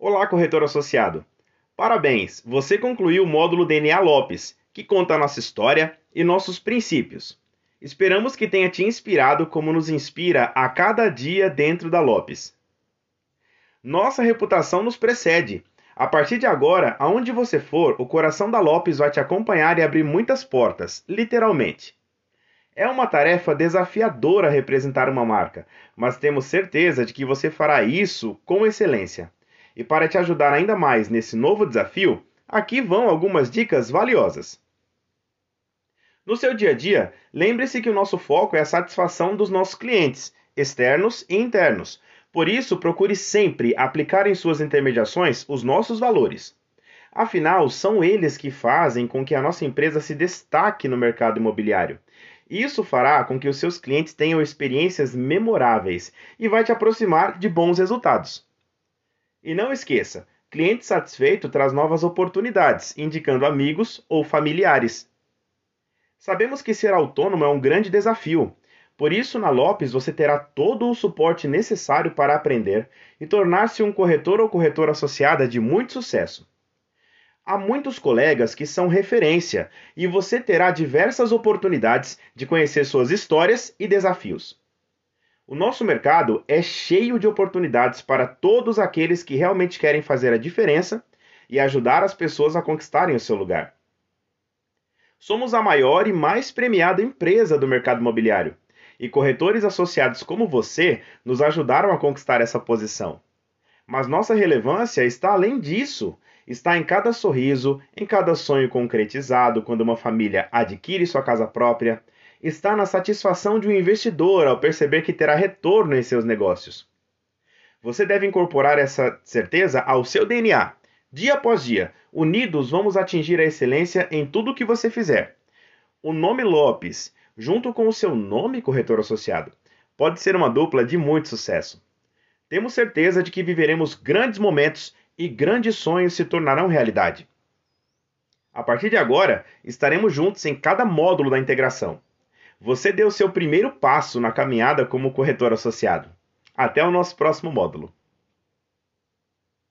Olá, corretor associado! Parabéns, você concluiu o módulo DNA Lopes, que conta a nossa história e nossos princípios. Esperamos que tenha te inspirado como nos inspira a cada dia dentro da Lopes. Nossa reputação nos precede. A partir de agora, aonde você for, o coração da Lopes vai te acompanhar e abrir muitas portas, literalmente. É uma tarefa desafiadora representar uma marca, mas temos certeza de que você fará isso com excelência. E para te ajudar ainda mais nesse novo desafio, aqui vão algumas dicas valiosas. No seu dia a dia, lembre-se que o nosso foco é a satisfação dos nossos clientes, externos e internos. Por isso, procure sempre aplicar em suas intermediações os nossos valores. Afinal, são eles que fazem com que a nossa empresa se destaque no mercado imobiliário. Isso fará com que os seus clientes tenham experiências memoráveis e vai te aproximar de bons resultados. E não esqueça, cliente satisfeito traz novas oportunidades, indicando amigos ou familiares. Sabemos que ser autônomo é um grande desafio. Por isso, na Lopes você terá todo o suporte necessário para aprender e tornar-se um corretor ou corretora associada de muito sucesso. Há muitos colegas que são referência e você terá diversas oportunidades de conhecer suas histórias e desafios. O nosso mercado é cheio de oportunidades para todos aqueles que realmente querem fazer a diferença e ajudar as pessoas a conquistarem o seu lugar. Somos a maior e mais premiada empresa do mercado imobiliário, e corretores associados como você nos ajudaram a conquistar essa posição. Mas nossa relevância está além disso está em cada sorriso, em cada sonho concretizado quando uma família adquire sua casa própria, está na satisfação de um investidor ao perceber que terá retorno em seus negócios. Você deve incorporar essa certeza ao seu DNA. Dia após dia, unidos vamos atingir a excelência em tudo o que você fizer. O nome Lopes, junto com o seu nome corretor associado, pode ser uma dupla de muito sucesso. Temos certeza de que viveremos grandes momentos e grandes sonhos se tornarão realidade. A partir de agora, estaremos juntos em cada módulo da integração. Você deu seu primeiro passo na caminhada como corretor associado. Até o nosso próximo módulo.